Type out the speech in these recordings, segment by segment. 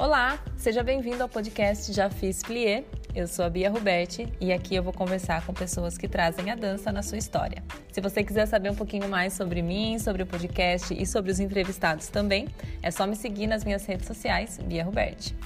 Olá, seja bem-vindo ao podcast Já Fiz Plié. Eu sou a Bia Ruberti e aqui eu vou conversar com pessoas que trazem a dança na sua história. Se você quiser saber um pouquinho mais sobre mim, sobre o podcast e sobre os entrevistados também, é só me seguir nas minhas redes sociais, Bia Ruberti.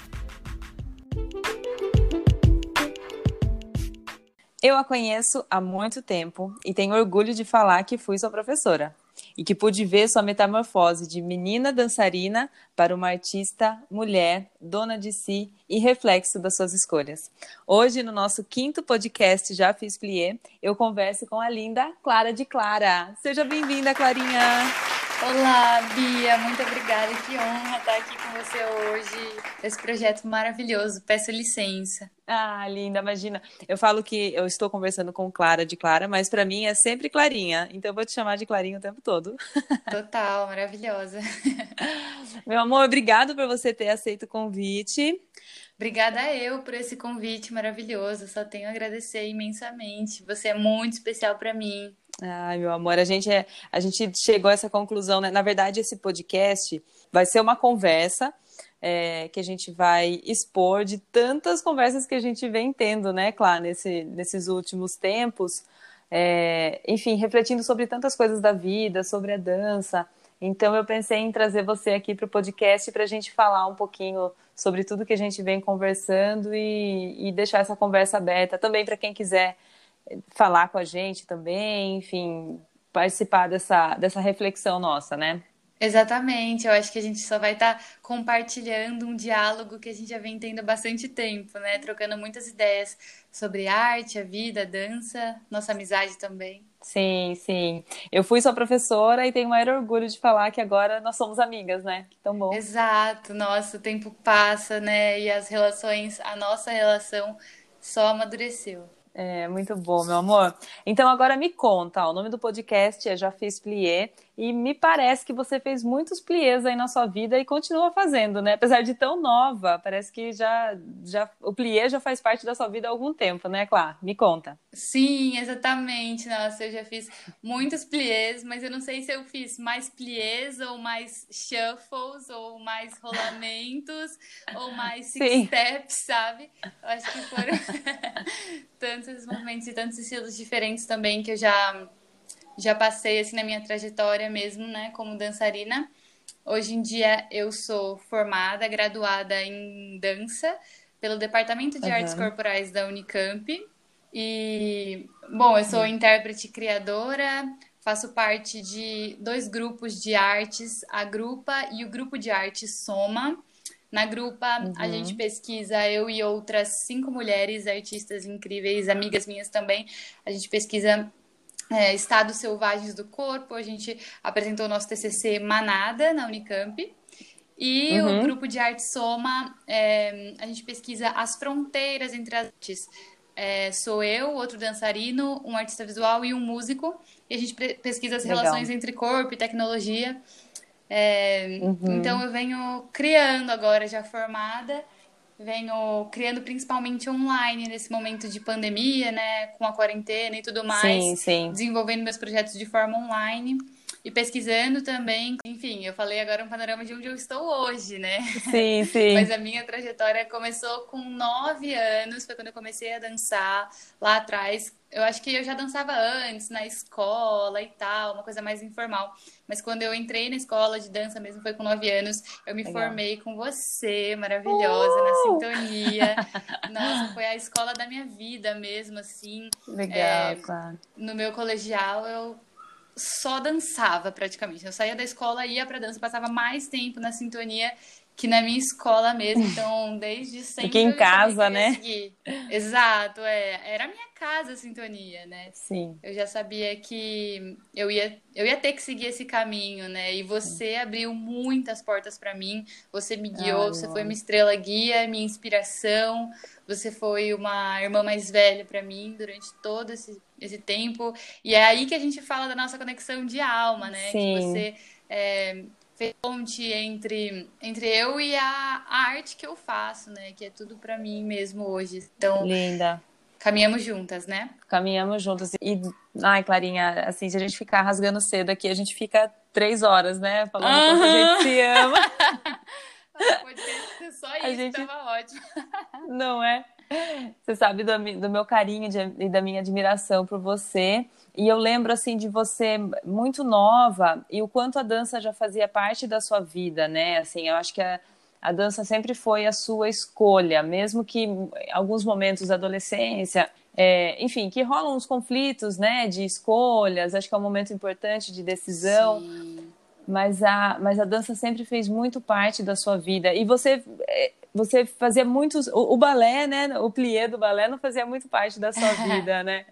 Eu a conheço há muito tempo e tenho orgulho de falar que fui sua professora e que pude ver sua metamorfose de menina dançarina para uma artista, mulher, dona de si e reflexo das suas escolhas. Hoje, no nosso quinto podcast Já Fiz Plié, eu converso com a linda Clara de Clara. Seja bem-vinda, Clarinha! Olá, Bia, muito obrigada. Que honra estar aqui com você hoje. Esse projeto maravilhoso. Peço licença. Ah, linda, imagina. Eu falo que eu estou conversando com Clara de Clara, mas para mim é sempre Clarinha. Então eu vou te chamar de Clarinha o tempo todo. Total, maravilhosa. Meu amor, obrigado por você ter aceito o convite. Obrigada eu por esse convite maravilhoso. Só tenho a agradecer imensamente. Você é muito especial para mim. Ai, meu amor, a gente, é, a gente chegou a essa conclusão, né? Na verdade, esse podcast vai ser uma conversa é, que a gente vai expor de tantas conversas que a gente vem tendo, né, Clá, nesse, nesses últimos tempos. É, enfim, refletindo sobre tantas coisas da vida, sobre a dança. Então, eu pensei em trazer você aqui para o podcast para a gente falar um pouquinho sobre tudo que a gente vem conversando e, e deixar essa conversa aberta também para quem quiser falar com a gente também, enfim, participar dessa, dessa reflexão nossa, né? Exatamente, eu acho que a gente só vai estar tá compartilhando um diálogo que a gente já vem tendo há bastante tempo, né? Trocando muitas ideias sobre arte, a vida, a dança, nossa amizade também. Sim, sim. Eu fui sua professora e tenho o maior orgulho de falar que agora nós somos amigas, né? Tão bom. Exato, nossa, o tempo passa, né? E as relações, a nossa relação só amadureceu. É, muito bom, meu amor. Então agora me conta, ó, o nome do podcast é Já Fiz Plié e me parece que você fez muitos pliés aí na sua vida e continua fazendo, né? Apesar de tão nova, parece que já, já o plié já faz parte da sua vida há algum tempo, né, Clá? Me conta. Sim, exatamente. Nossa, eu já fiz muitos pliés, mas eu não sei se eu fiz mais pliés ou mais shuffles ou mais rolamentos ou mais six Sim. steps, sabe? Eu acho que foram tantos movimentos e tantos estilos diferentes também que eu já já passei assim na minha trajetória mesmo, né, como dançarina. Hoje em dia eu sou formada, graduada em dança pelo Departamento de uhum. Artes Corporais da Unicamp. E bom, eu sou uhum. intérprete criadora, faço parte de dois grupos de artes, a Grupa e o grupo de artes Soma. Na Grupa, uhum. a gente pesquisa, eu e outras cinco mulheres artistas incríveis, amigas minhas também, a gente pesquisa é, Estados Selvagens do Corpo, a gente apresentou o nosso TCC Manada na Unicamp. E uhum. o grupo de arte Soma, é, a gente pesquisa as fronteiras entre as artes. É, sou eu, outro dançarino, um artista visual e um músico. E a gente pesquisa as Legal. relações entre corpo e tecnologia. É, uhum. Então eu venho criando agora, já formada, venho criando principalmente online nesse momento de pandemia, né, com a quarentena e tudo mais, sim, sim. desenvolvendo meus projetos de forma online e pesquisando também. Enfim, eu falei agora um panorama de onde eu estou hoje, né? Sim, sim. Mas a minha trajetória começou com nove anos, foi quando eu comecei a dançar lá atrás. Eu acho que eu já dançava antes, na escola e tal, uma coisa mais informal. Mas quando eu entrei na escola de dança mesmo, foi com nove anos, eu me Legal. formei com você, maravilhosa, uh! na sintonia. Nossa, foi a escola da minha vida mesmo, assim. Legal, é, claro. No meu colegial, eu só dançava praticamente. Eu saía da escola, ia pra dança, passava mais tempo na sintonia que na minha escola mesmo. Então, desde sempre. Aqui em casa, né? Exato, é. Era a minha casa a sintonia, né? Sim. Eu já sabia que eu ia, eu ia ter que seguir esse caminho, né? E você Sim. abriu muitas portas para mim. Você me guiou, Ai, você foi minha estrela guia, minha inspiração. Você foi uma irmã mais velha para mim durante todo esse, esse tempo. E é aí que a gente fala da nossa conexão de alma, né? Sim. Que você. É, fez ponte entre, entre eu e a, a, arte que eu faço, né? Que é tudo para mim mesmo hoje. Então, linda. Caminhamos juntas, né? Caminhamos juntas. E, ai, Clarinha, assim, se a gente ficar rasgando cedo aqui, a gente fica três horas, né? Falando uh -huh. a gente se ama. Pode ser só isso, gente... tava ótimo. Não é? Você sabe do, do meu carinho e da minha admiração por você. E eu lembro assim de você muito nova e o quanto a dança já fazia parte da sua vida, né? Assim, eu acho que a, a dança sempre foi a sua escolha, mesmo que em alguns momentos da adolescência, é, enfim, que rolam uns conflitos, né, de escolhas. Acho que é um momento importante de decisão. Sim. Mas a, mas a dança sempre fez muito parte da sua vida. E você é, você fazia muitos. O, o, balé, né? O plié do balé não fazia muito parte da sua vida, né?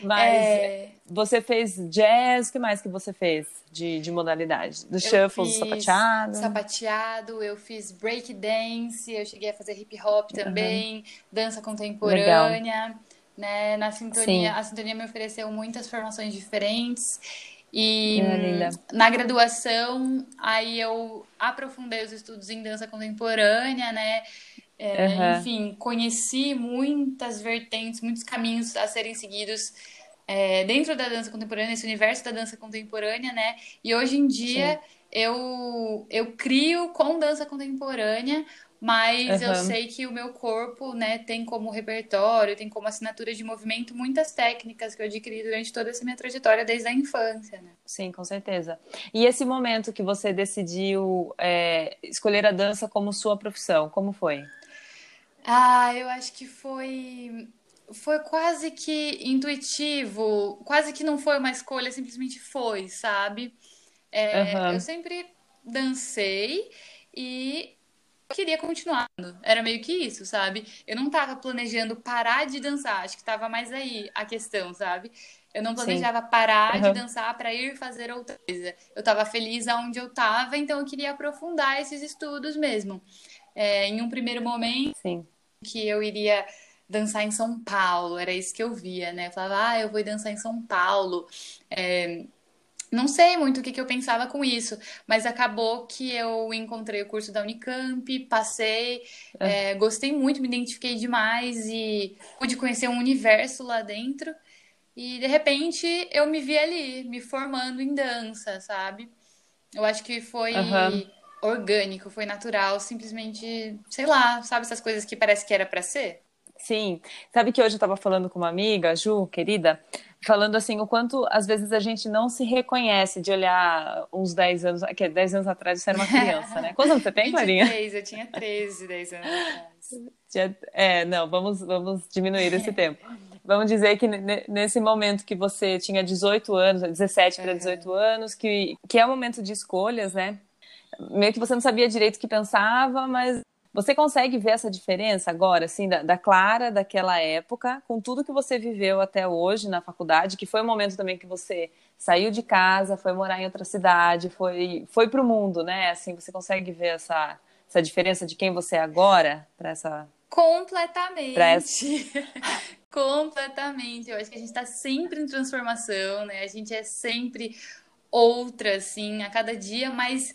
Mas é... você fez jazz, o que mais que você fez de, de modalidade? Do shuffle, do sapateado? Sapateado, eu fiz break dance, eu cheguei a fazer hip hop também, uhum. dança contemporânea. Legal. Né? Na sintonia, Sim. a sintonia me ofereceu muitas formações diferentes. E na graduação, aí eu aprofundei os estudos em dança contemporânea, né? É, uhum. Enfim, conheci muitas vertentes, muitos caminhos a serem seguidos é, dentro da dança contemporânea, esse universo da dança contemporânea, né? E hoje em dia eu, eu crio com dança contemporânea mas uhum. eu sei que o meu corpo, né, tem como repertório, tem como assinatura de movimento muitas técnicas que eu adquiri durante toda essa minha trajetória desde a infância, né? Sim, com certeza. E esse momento que você decidiu é, escolher a dança como sua profissão, como foi? Ah, eu acho que foi foi quase que intuitivo, quase que não foi uma escolha, simplesmente foi, sabe? É, uhum. Eu sempre dancei e queria continuar. Era meio que isso, sabe? Eu não tava planejando parar de dançar, acho que tava mais aí a questão, sabe? Eu não planejava Sim. parar uhum. de dançar para ir fazer outra coisa. Eu tava feliz aonde eu tava, então eu queria aprofundar esses estudos mesmo. É, em um primeiro momento, Sim. que eu iria dançar em São Paulo, era isso que eu via, né? Eu falava, ah, eu vou dançar em São Paulo. É, não sei muito o que, que eu pensava com isso, mas acabou que eu encontrei o curso da Unicamp, passei, é. É, gostei muito, me identifiquei demais e pude conhecer um universo lá dentro. E de repente eu me vi ali, me formando em dança, sabe? Eu acho que foi uhum. orgânico, foi natural, simplesmente, sei lá, sabe essas coisas que parece que era para ser? Sim. Sabe que hoje eu estava falando com uma amiga, Ju, querida, falando assim, o quanto às vezes a gente não se reconhece de olhar uns 10 anos, que 10 anos atrás você era uma criança, né? Quantos anos você tem, Clarinha? 23, eu tinha 13, 10 anos atrás. É, não, vamos, vamos diminuir esse tempo. Vamos dizer que nesse momento que você tinha 18 anos, 17 para 18 anos, que, que é o um momento de escolhas, né? Meio que você não sabia direito o que pensava, mas você consegue ver essa diferença agora, assim, da, da, Clara daquela época, com tudo que você viveu até hoje na faculdade, que foi um momento também que você saiu de casa, foi morar em outra cidade, foi, foi para o mundo, né? Assim, você consegue ver essa, essa diferença de quem você é agora para essa. Completamente. Essa... Completamente. Eu acho que a gente está sempre em transformação, né? A gente é sempre outra, assim, a cada dia, mas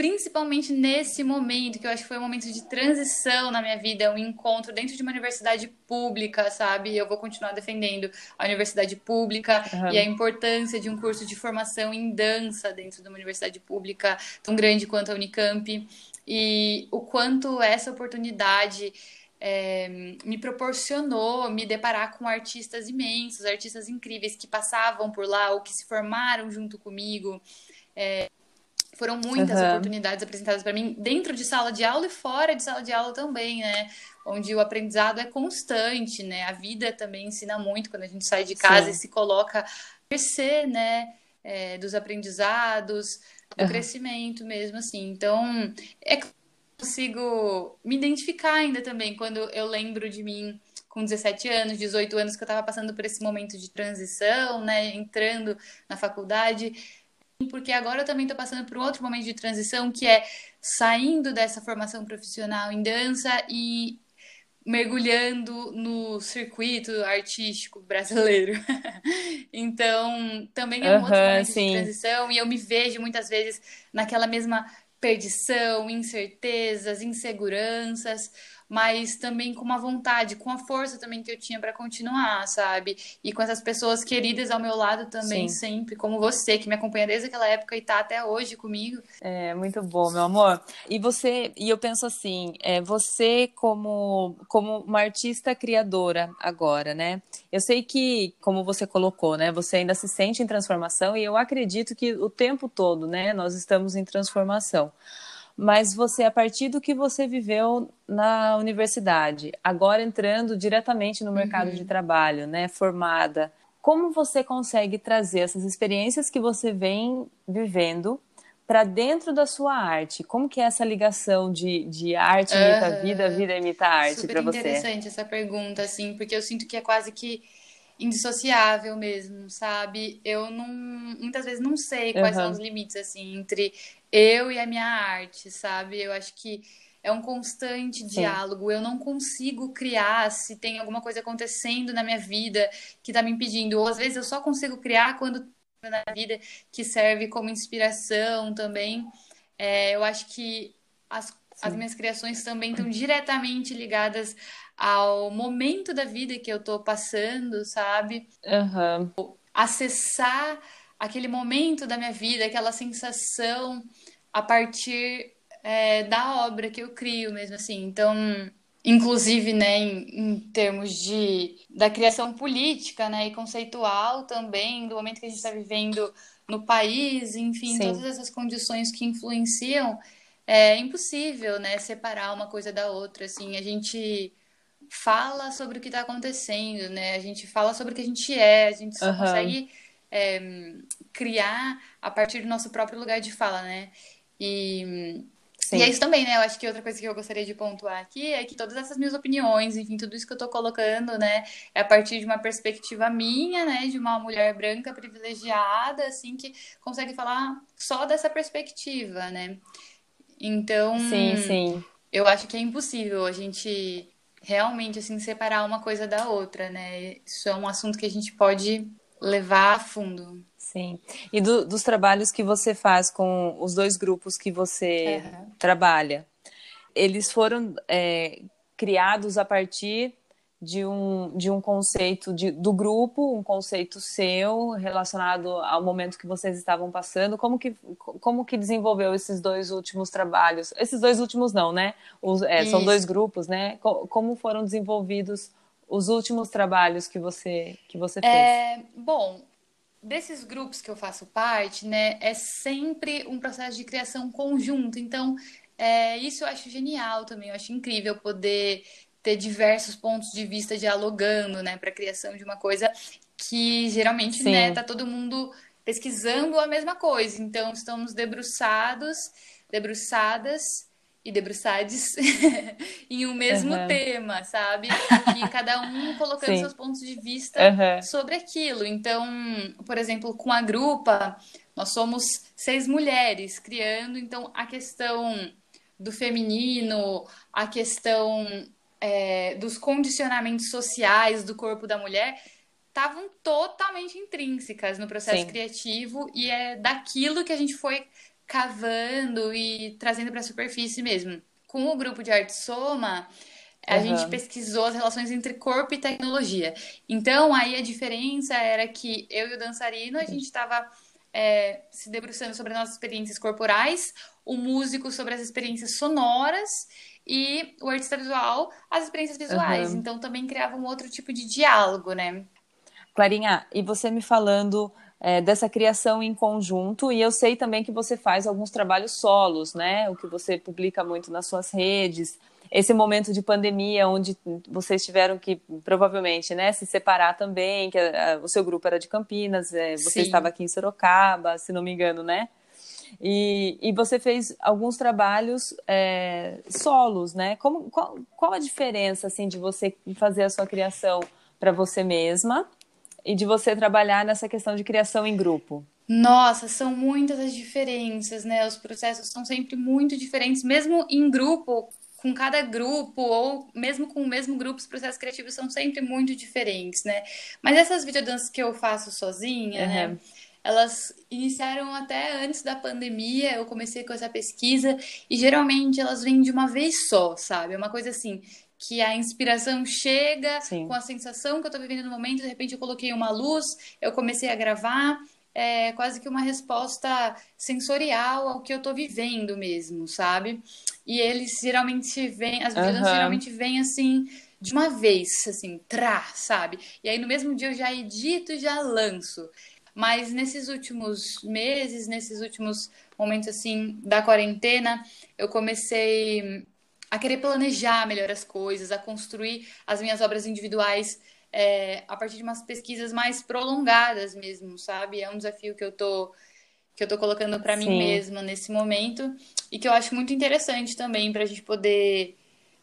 principalmente nesse momento, que eu acho que foi um momento de transição na minha vida, um encontro dentro de uma universidade pública, sabe? Eu vou continuar defendendo a universidade pública uhum. e a importância de um curso de formação em dança dentro de uma universidade pública tão grande quanto a Unicamp e o quanto essa oportunidade é, me proporcionou me deparar com artistas imensos, artistas incríveis que passavam por lá ou que se formaram junto comigo. É, foram muitas uhum. oportunidades apresentadas para mim dentro de sala de aula e fora de sala de aula também, né? Onde o aprendizado é constante, né? A vida também ensina muito quando a gente sai de casa Sim. e se coloca a mercê, né? É, dos aprendizados, do uhum. crescimento mesmo, assim. Então, é que eu consigo me identificar ainda também quando eu lembro de mim com 17 anos, 18 anos, que eu estava passando por esse momento de transição, né? Entrando na faculdade porque agora eu também estou passando por outro momento de transição que é saindo dessa formação profissional em dança e mergulhando no circuito artístico brasileiro. então, também é um outro momento sim. de transição e eu me vejo muitas vezes naquela mesma perdição, incertezas, inseguranças, mas também com uma vontade, com a força também que eu tinha para continuar, sabe? E com essas pessoas queridas ao meu lado também, Sim. sempre, como você, que me acompanha desde aquela época e tá até hoje comigo. É, muito bom, meu amor. E você, e eu penso assim, é, você como, como uma artista criadora agora, né? Eu sei que, como você colocou, né? Você ainda se sente em transformação e eu acredito que o tempo todo, né? Nós estamos em transformação mas você, a partir do que você viveu na universidade, agora entrando diretamente no mercado uhum. de trabalho, né, formada, como você consegue trazer essas experiências que você vem vivendo para dentro da sua arte? Como que é essa ligação de, de arte imita uhum. vida, vida imita arte para você? interessante essa pergunta, assim, porque eu sinto que é quase que indissociável mesmo, sabe? Eu não, muitas vezes não sei quais uhum. são os limites, assim, entre eu e a minha arte, sabe? Eu acho que é um constante Sim. diálogo. Eu não consigo criar se tem alguma coisa acontecendo na minha vida que está me impedindo. Ou às vezes eu só consigo criar quando na vida que serve como inspiração também. É, eu acho que as, as minhas criações também estão diretamente ligadas ao momento da vida que eu estou passando, sabe? Uhum. Acessar aquele momento da minha vida, aquela sensação a partir é, da obra que eu crio mesmo assim. Então, inclusive, né, em, em, termos de da criação política, né, e conceitual também, do momento que a gente está vivendo no país, enfim, Sim. todas essas condições que influenciam, é impossível, né, separar uma coisa da outra, assim, a gente fala sobre o que está acontecendo, né, a gente fala sobre o que a gente é, a gente só uhum. consegue é, criar a partir do nosso próprio lugar de fala, né? E, e é isso também, né? Eu acho que outra coisa que eu gostaria de pontuar aqui é que todas essas minhas opiniões, enfim, tudo isso que eu tô colocando, né, é a partir de uma perspectiva minha, né, de uma mulher branca privilegiada, assim, que consegue falar só dessa perspectiva, né? Então, sim, sim. eu acho que é impossível a gente realmente, assim, separar uma coisa da outra, né? Isso é um assunto que a gente pode levar a fundo. Sim. E do, dos trabalhos que você faz com os dois grupos que você uhum. trabalha, eles foram é, criados a partir de um, de um conceito de, do grupo, um conceito seu relacionado ao momento que vocês estavam passando. Como que, como que desenvolveu esses dois últimos trabalhos? Esses dois últimos não, né? Os, é, são dois grupos, né? Como foram desenvolvidos os últimos trabalhos que você que você fez? É, bom, desses grupos que eu faço parte, né, é sempre um processo de criação conjunto. Então, é, isso eu acho genial também. Eu acho incrível poder ter diversos pontos de vista dialogando, né, para a criação de uma coisa que geralmente, Sim. né, tá todo mundo pesquisando a mesma coisa. Então, estamos debruçados, debruçadas e debruçades em um mesmo uhum. tema, sabe? E cada um colocando seus pontos de vista uhum. sobre aquilo. Então, por exemplo, com a grupa, nós somos seis mulheres criando, então a questão do feminino, a questão é, dos condicionamentos sociais do corpo da mulher estavam totalmente intrínsecas no processo Sim. criativo e é daquilo que a gente foi cavando e trazendo para a superfície mesmo. Com o grupo de arte Soma, a uhum. gente pesquisou as relações entre corpo e tecnologia. Então, aí a diferença era que eu e o dançarino, a gente estava é, se debruçando sobre as nossas experiências corporais, o músico sobre as experiências sonoras e o artista visual as experiências visuais. Uhum. Então, também criava um outro tipo de diálogo, né? Clarinha, e você me falando é, dessa criação em conjunto. E eu sei também que você faz alguns trabalhos solos, né? O que você publica muito nas suas redes. Esse momento de pandemia, onde vocês tiveram que, provavelmente, né, se separar também, que a, a, o seu grupo era de Campinas, é, você Sim. estava aqui em Sorocaba, se não me engano, né? E, e você fez alguns trabalhos é, solos, né? Como, qual, qual a diferença, assim, de você fazer a sua criação para você mesma e de você trabalhar nessa questão de criação em grupo? Nossa, são muitas as diferenças, né? Os processos são sempre muito diferentes, mesmo em grupo, com cada grupo, ou mesmo com o mesmo grupo, os processos criativos são sempre muito diferentes, né? Mas essas videodanças que eu faço sozinha, uhum. né? Elas iniciaram até antes da pandemia. Eu comecei com essa pesquisa e geralmente elas vêm de uma vez só, sabe? É uma coisa assim que a inspiração chega Sim. com a sensação que eu tô vivendo no momento, de repente eu coloquei uma luz, eu comecei a gravar, é quase que uma resposta sensorial ao que eu tô vivendo mesmo, sabe? E eles geralmente vêm, as uhum. geralmente vêm assim, de uma vez, assim, trá, sabe? E aí no mesmo dia eu já edito e já lanço. Mas nesses últimos meses, nesses últimos momentos assim da quarentena, eu comecei a querer planejar melhor as coisas, a construir as minhas obras individuais é, a partir de umas pesquisas mais prolongadas mesmo, sabe? É um desafio que eu tô que eu tô colocando para mim mesma nesse momento e que eu acho muito interessante também para a gente poder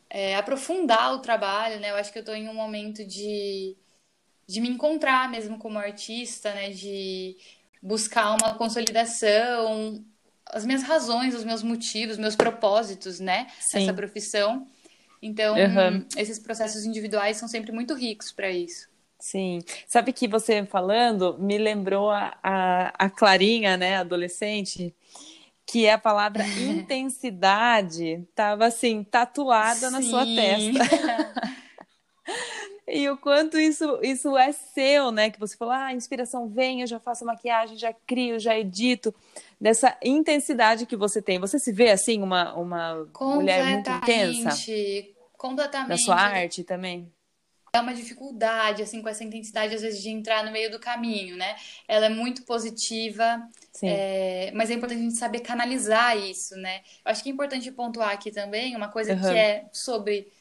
é, aprofundar o trabalho, né? Eu acho que eu tô em um momento de, de me encontrar mesmo como artista, né? De buscar uma consolidação, as minhas razões, os meus motivos, meus propósitos, né? Sim. Essa profissão. Então, uhum. esses processos individuais são sempre muito ricos para isso. Sim. Sabe que você falando me lembrou a, a, a Clarinha, né, adolescente, que é a palavra intensidade estava assim, tatuada Sim. na sua testa. E o quanto isso, isso é seu, né? Que você falou, ah, a inspiração vem, eu já faço maquiagem, já crio, já edito. Dessa intensidade que você tem. Você se vê assim, uma, uma mulher muito intensa? Completamente. Na sua arte também? É uma dificuldade, assim, com essa intensidade, às vezes, de entrar no meio do caminho, né? Ela é muito positiva, é, mas é importante a gente saber canalizar isso, né? Eu acho que é importante pontuar aqui também uma coisa uhum. que é sobre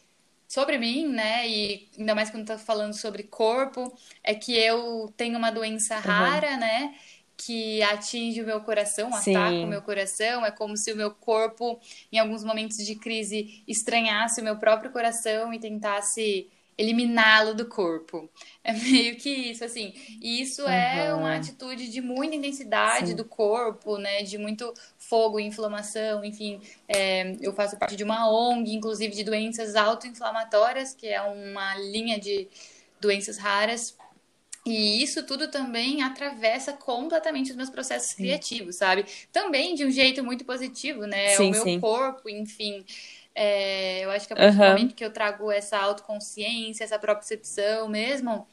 sobre mim, né? E ainda mais quando tá falando sobre corpo, é que eu tenho uma doença rara, uhum. né? Que atinge o meu coração, Sim. ataca o meu coração. É como se o meu corpo, em alguns momentos de crise, estranhasse o meu próprio coração e tentasse eliminá-lo do corpo. É meio que isso, assim. E isso uhum. é uma atitude de muita intensidade Sim. do corpo, né? De muito fogo, inflamação, enfim. É, eu faço parte de uma ONG, inclusive de doenças autoinflamatórias, que é uma linha de doenças raras. E isso tudo também atravessa completamente os meus processos sim. criativos, sabe? Também de um jeito muito positivo, né? Sim, o meu sim. corpo, enfim. É, eu acho que a partir uhum. do momento que eu trago essa autoconsciência, essa percepção mesmo,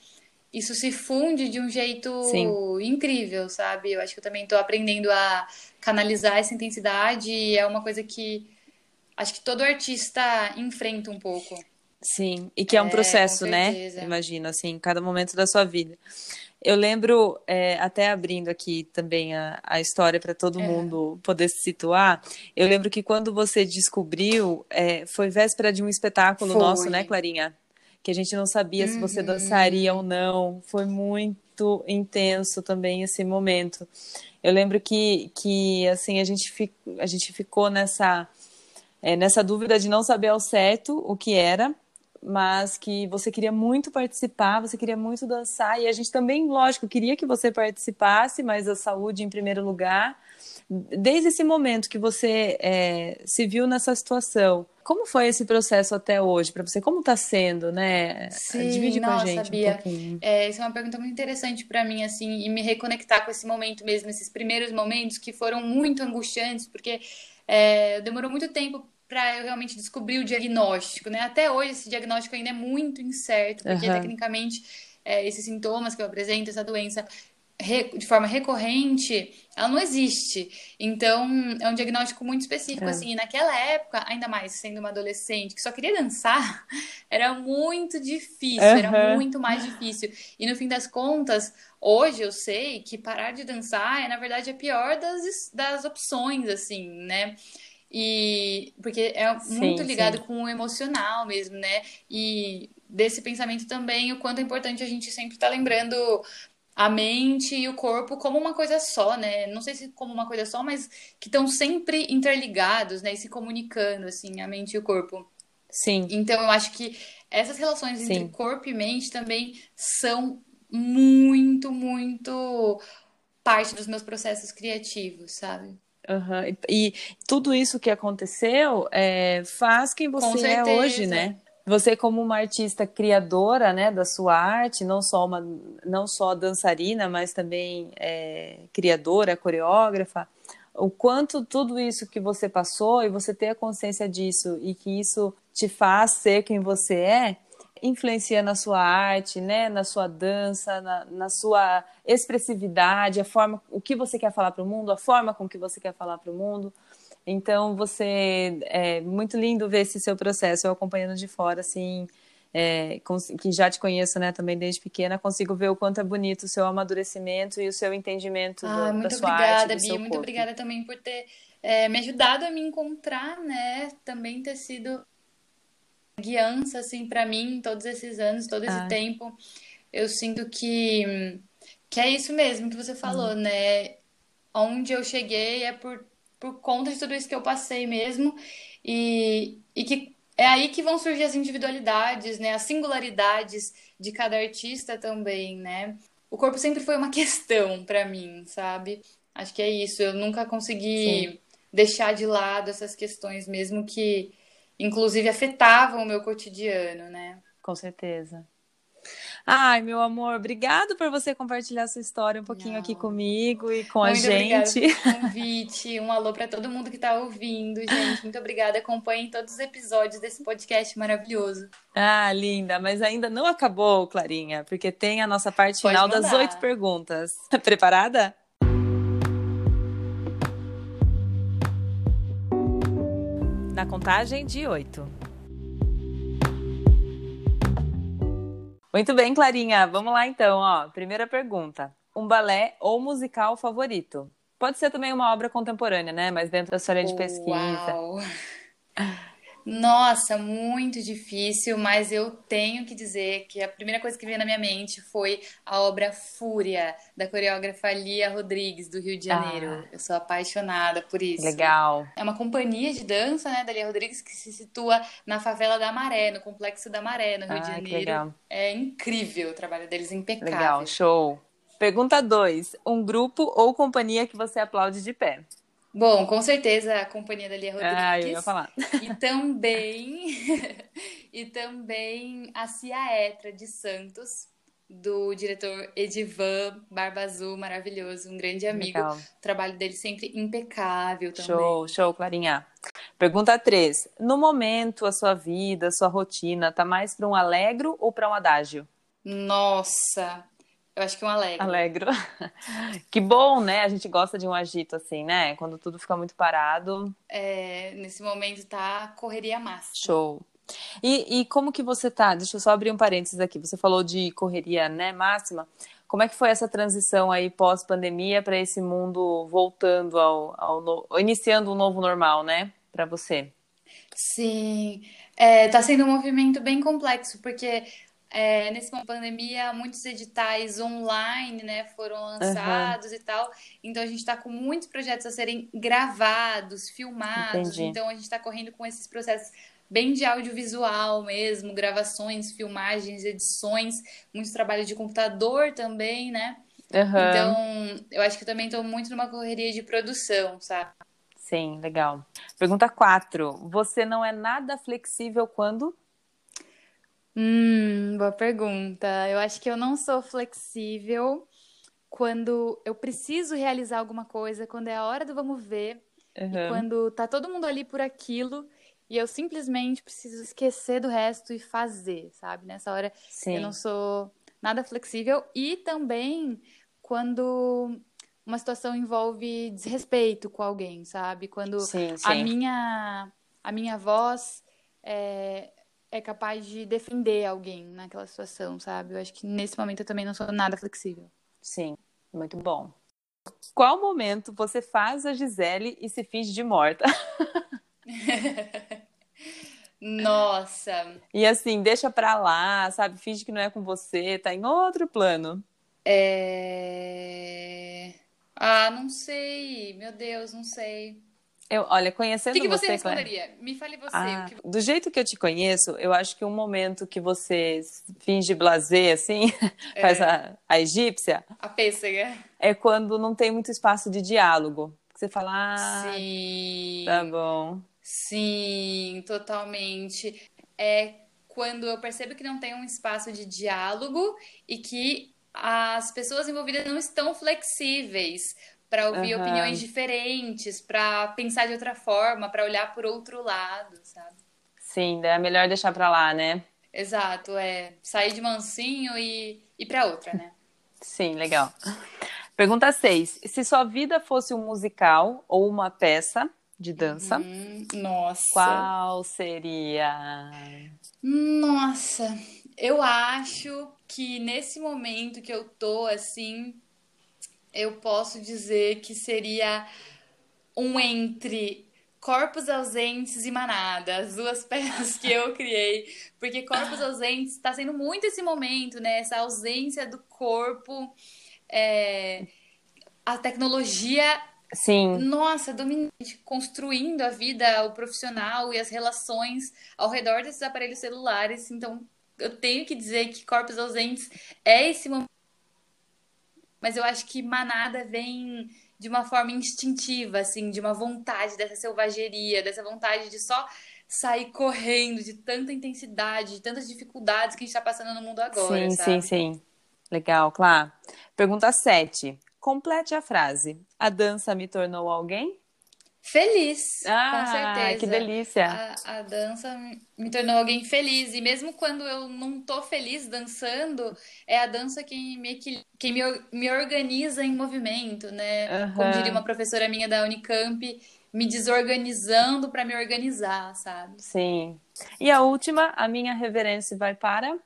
isso se funde de um jeito Sim. incrível, sabe? Eu acho que eu também estou aprendendo a canalizar essa intensidade e é uma coisa que acho que todo artista enfrenta um pouco. Sim, e que é um é, processo, né? Imagino, assim, cada momento da sua vida. Eu lembro, é, até abrindo aqui também a, a história para todo é. mundo poder se situar, eu lembro que quando você descobriu, é, foi véspera de um espetáculo foi. nosso, né, Clarinha? Que a gente não sabia uhum. se você dançaria ou não. Foi muito intenso também esse momento. Eu lembro que, que assim, a gente, fi, a gente ficou nessa, é, nessa dúvida de não saber ao certo o que era, mas que você queria muito participar, você queria muito dançar, e a gente também, lógico, queria que você participasse, mas a saúde em primeiro lugar. Desde esse momento que você é, se viu nessa situação, como foi esse processo até hoje para você? Como está sendo, né? Sim, Divide nossa, com a gente Bia, um pouquinho. É, isso é uma pergunta muito interessante para mim, assim, e me reconectar com esse momento mesmo, esses primeiros momentos que foram muito angustiantes, porque é, demorou muito tempo para eu realmente descobrir o diagnóstico, né? Até hoje esse diagnóstico ainda é muito incerto, porque uhum. tecnicamente é, esses sintomas que eu apresento, essa doença de forma recorrente, ela não existe. Então, é um diagnóstico muito específico, é. assim. E naquela época, ainda mais sendo uma adolescente que só queria dançar, era muito difícil, uhum. era muito mais difícil. E no fim das contas, hoje eu sei que parar de dançar é, na verdade, a pior das, das opções, assim, né? E porque é muito sim, ligado sim. com o emocional mesmo, né? E desse pensamento também o quanto é importante a gente sempre estar tá lembrando a mente e o corpo como uma coisa só, né? Não sei se como uma coisa só, mas que estão sempre interligados, né? E se comunicando, assim, a mente e o corpo. Sim. Então eu acho que essas relações Sim. entre corpo e mente também são muito, muito parte dos meus processos criativos, sabe? Uhum. E, tudo isso que aconteceu é, faz quem você é hoje, né? você como uma artista criadora, né, da sua arte, não só uma, não só dançarina, mas também é, criadora, coreógrafa, o quanto tudo isso que você passou e você ter a consciência disso e que isso te faz ser quem você é, influencia na sua arte, né, na sua dança, na, na sua expressividade, a forma, o que você quer falar para o mundo, a forma com que você quer falar para o mundo. Então, você é muito lindo ver esse seu processo, eu acompanhando de fora, assim, é, que já te conheço, né, também desde pequena, consigo ver o quanto é bonito o seu amadurecimento e o seu entendimento ah, do, da sua obrigada, arte. Bia, muito obrigada também por ter é, me ajudado a me encontrar, né, também ter sido guiança, assim, para mim, todos esses anos, todo esse ah. tempo. Eu sinto que, que é isso mesmo que você falou, uhum. né? Onde eu cheguei é por por conta de tudo isso que eu passei mesmo. E, e que é aí que vão surgir as individualidades, né? As singularidades de cada artista também, né? O corpo sempre foi uma questão para mim, sabe? Acho que é isso. Eu nunca consegui Sim. deixar de lado essas questões, mesmo que, inclusive, afetavam o meu cotidiano, né? Com certeza. Ai, meu amor, obrigado por você compartilhar sua história um pouquinho Não. aqui comigo e com muito a gente. Muito pelo convite. Um alô para todo mundo que está ouvindo, gente. Muito obrigada. Acompanhem todos os episódios desse podcast maravilhoso. Ah, linda. Mas ainda não acabou, Clarinha, porque tem a nossa parte Pode final mandar. das oito perguntas. Preparada? Na contagem de oito. Muito bem, Clarinha. Vamos lá então, ó. Primeira pergunta. Um balé ou musical favorito? Pode ser também uma obra contemporânea, né? Mas dentro da sua área de pesquisa. Uau. Nossa, muito difícil, mas eu tenho que dizer que a primeira coisa que veio na minha mente foi a obra Fúria, da coreógrafa Lia Rodrigues, do Rio de Janeiro. Ah, eu sou apaixonada por isso. Legal. É uma companhia de dança, né, da Lia Rodrigues, que se situa na favela da Maré, no Complexo da Maré, no Rio ah, de Janeiro. legal. É incrível o trabalho deles, impecável. Legal, show. Pergunta 2. Um grupo ou companhia que você aplaude de pé? Bom, com certeza a companhia da Lia Rodrigues. Ah, eu ia falar. E também, e também a Cia Etra de Santos, do diretor Edivan Barba Azul, maravilhoso, um grande amigo. Legal. O trabalho dele sempre impecável também. Show, show, Clarinha. Pergunta 3. No momento, a sua vida, a sua rotina, tá mais para um alegro ou para um adágio? Nossa, eu acho que um alegre. Alegro. que bom, né? A gente gosta de um agito assim, né? Quando tudo fica muito parado. É, nesse momento tá correria máxima. Show. E, e como que você tá? Deixa eu só abrir um parênteses aqui. Você falou de correria, né, máxima. Como é que foi essa transição aí pós-pandemia para esse mundo voltando ao, ao no... iniciando um novo normal, né, para você? Sim, é, tá sendo um movimento bem complexo, porque é, nesse momento da pandemia, muitos editais online, né, foram lançados uhum. e tal. Então a gente está com muitos projetos a serem gravados, filmados. Entendi. Então a gente está correndo com esses processos bem de audiovisual mesmo, gravações, filmagens, edições, muito trabalho de computador também, né? Uhum. Então, eu acho que eu também estou muito numa correria de produção, sabe? Sim, legal. Pergunta 4. Você não é nada flexível quando? Hum, boa pergunta. Eu acho que eu não sou flexível quando eu preciso realizar alguma coisa, quando é a hora do vamos ver, uhum. quando tá todo mundo ali por aquilo e eu simplesmente preciso esquecer do resto e fazer, sabe? Nessa hora Sim. eu não sou nada flexível e também quando uma situação envolve desrespeito com alguém, sabe? Quando sim, sim. a minha a minha voz é, é capaz de defender alguém naquela situação, sabe? Eu acho que nesse momento eu também não sou nada flexível. Sim, muito bom. Qual momento você faz a Gisele e se finge de morta? Nossa! E assim, deixa pra lá, sabe? Finge que não é com você, tá em outro plano. É. Ah, não sei. Meu Deus, não sei. Eu, olha, conhecendo que, que você, você responderia? Claire, Me fale você. Ah, que... Do jeito que eu te conheço, eu acho que um momento que você finge blazer, assim, é. faz a, a egípcia... A pêssega. É quando não tem muito espaço de diálogo. Você fala, ah, Sim. tá bom. Sim, totalmente. É quando eu percebo que não tem um espaço de diálogo e que as pessoas envolvidas não estão flexíveis para ouvir uhum. opiniões diferentes, para pensar de outra forma, para olhar por outro lado, sabe? Sim, é melhor deixar para lá, né? Exato, é sair de mansinho e ir para outra, né? Sim, legal. Pergunta 6. Se sua vida fosse um musical ou uma peça de dança, hum, nossa. qual seria? Nossa, eu acho que nesse momento que eu tô assim, eu posso dizer que seria um entre Corpos Ausentes e Manada, as duas peças que eu criei. Porque Corpos Ausentes está sendo muito esse momento, né? Essa ausência do corpo. É... A tecnologia. Sim. Nossa, dominante, construindo a vida, o profissional e as relações ao redor desses aparelhos celulares. Então, eu tenho que dizer que Corpos Ausentes é esse momento. Mas eu acho que Manada vem de uma forma instintiva, assim, de uma vontade dessa selvageria, dessa vontade de só sair correndo de tanta intensidade, de tantas dificuldades que a gente está passando no mundo agora. Sim, sabe? sim, sim. Legal, claro. Pergunta 7. Complete a frase. A dança me tornou alguém? Feliz, ah, com certeza. Que delícia. A, a, dança me tornou alguém feliz. E mesmo quando eu não tô feliz dançando, é a dança quem me, me, me organiza em movimento, né? Uhum. Como diria uma professora minha da Unicamp, me desorganizando para me organizar, sabe? Sim. E a última, a minha reverência vai para?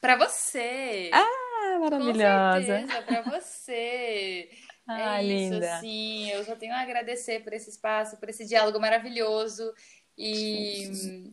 Para você. Ah, maravilhosa. Com certeza, para você. Ah, é isso, linda. sim. Eu só tenho a agradecer por esse espaço, por esse diálogo maravilhoso. E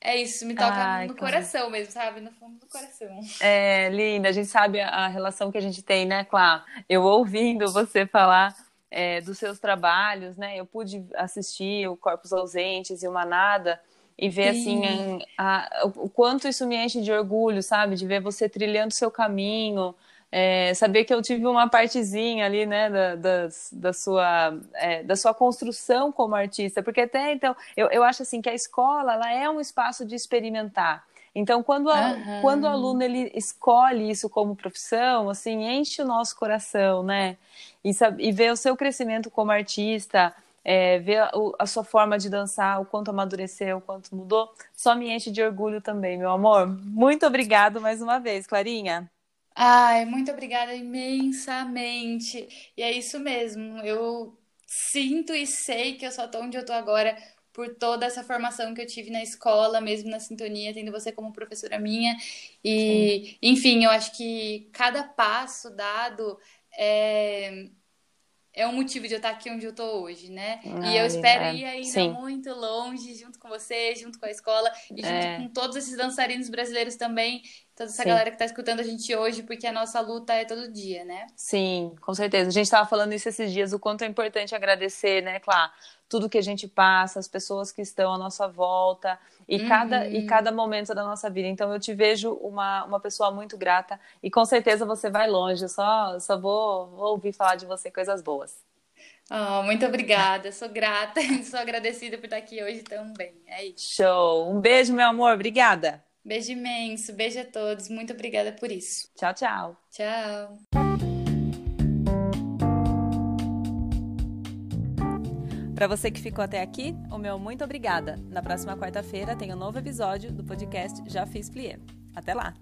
é isso, me toca Ai, no coração mesmo, sabe? No fundo do coração. É, linda. A gente sabe a relação que a gente tem, né, Clá? Eu ouvindo você falar é, dos seus trabalhos, né? Eu pude assistir o Corpos Ausentes e o Manada e ver, Sim. assim, a, a, o quanto isso me enche de orgulho, sabe? De ver você trilhando o seu caminho, é, saber que eu tive uma partezinha ali, né, da, da, da sua, é, da sua construção como artista, porque até então, eu, eu acho assim que a escola, ela é um espaço de experimentar, então, quando, a, uhum. quando o aluno ele escolhe isso como profissão, assim, enche o nosso coração, né? E, e ver o seu crescimento como artista, é, ver a, a, sua forma de dançar, o quanto amadureceu, o quanto mudou, só me enche de orgulho também, meu amor. Muito obrigado mais uma vez, Clarinha. Ai, muito obrigada imensamente. E é isso mesmo. Eu sinto e sei que eu só tô onde eu tô agora por toda essa formação que eu tive na escola, mesmo na sintonia, tendo você como professora minha. E, Sim. enfim, eu acho que cada passo dado é é um motivo de eu estar aqui onde eu estou hoje, né? Ah, e eu espero é. ir ainda Sim. muito longe, junto com você, junto com a escola, e junto é. com todos esses dançarinos brasileiros também, toda essa Sim. galera que está escutando a gente hoje, porque a nossa luta é todo dia, né? Sim, com certeza. A gente estava falando isso esses dias, o quanto é importante agradecer, né, Clá? Tudo que a gente passa, as pessoas que estão à nossa volta, e, uhum. cada, e cada momento da nossa vida. Então, eu te vejo uma, uma pessoa muito grata, e com certeza você vai longe. Eu só, só vou, vou ouvir falar de você coisas boas. Oh, muito obrigada, sou grata, sou agradecida por estar aqui hoje também. É isso. Show! Um beijo, meu amor, obrigada. Beijo imenso, beijo a todos. Muito obrigada por isso. Tchau, tchau. Tchau. Para você que ficou até aqui, o meu muito obrigada. Na próxima quarta-feira tem um novo episódio do podcast Já Fiz Plié. Até lá!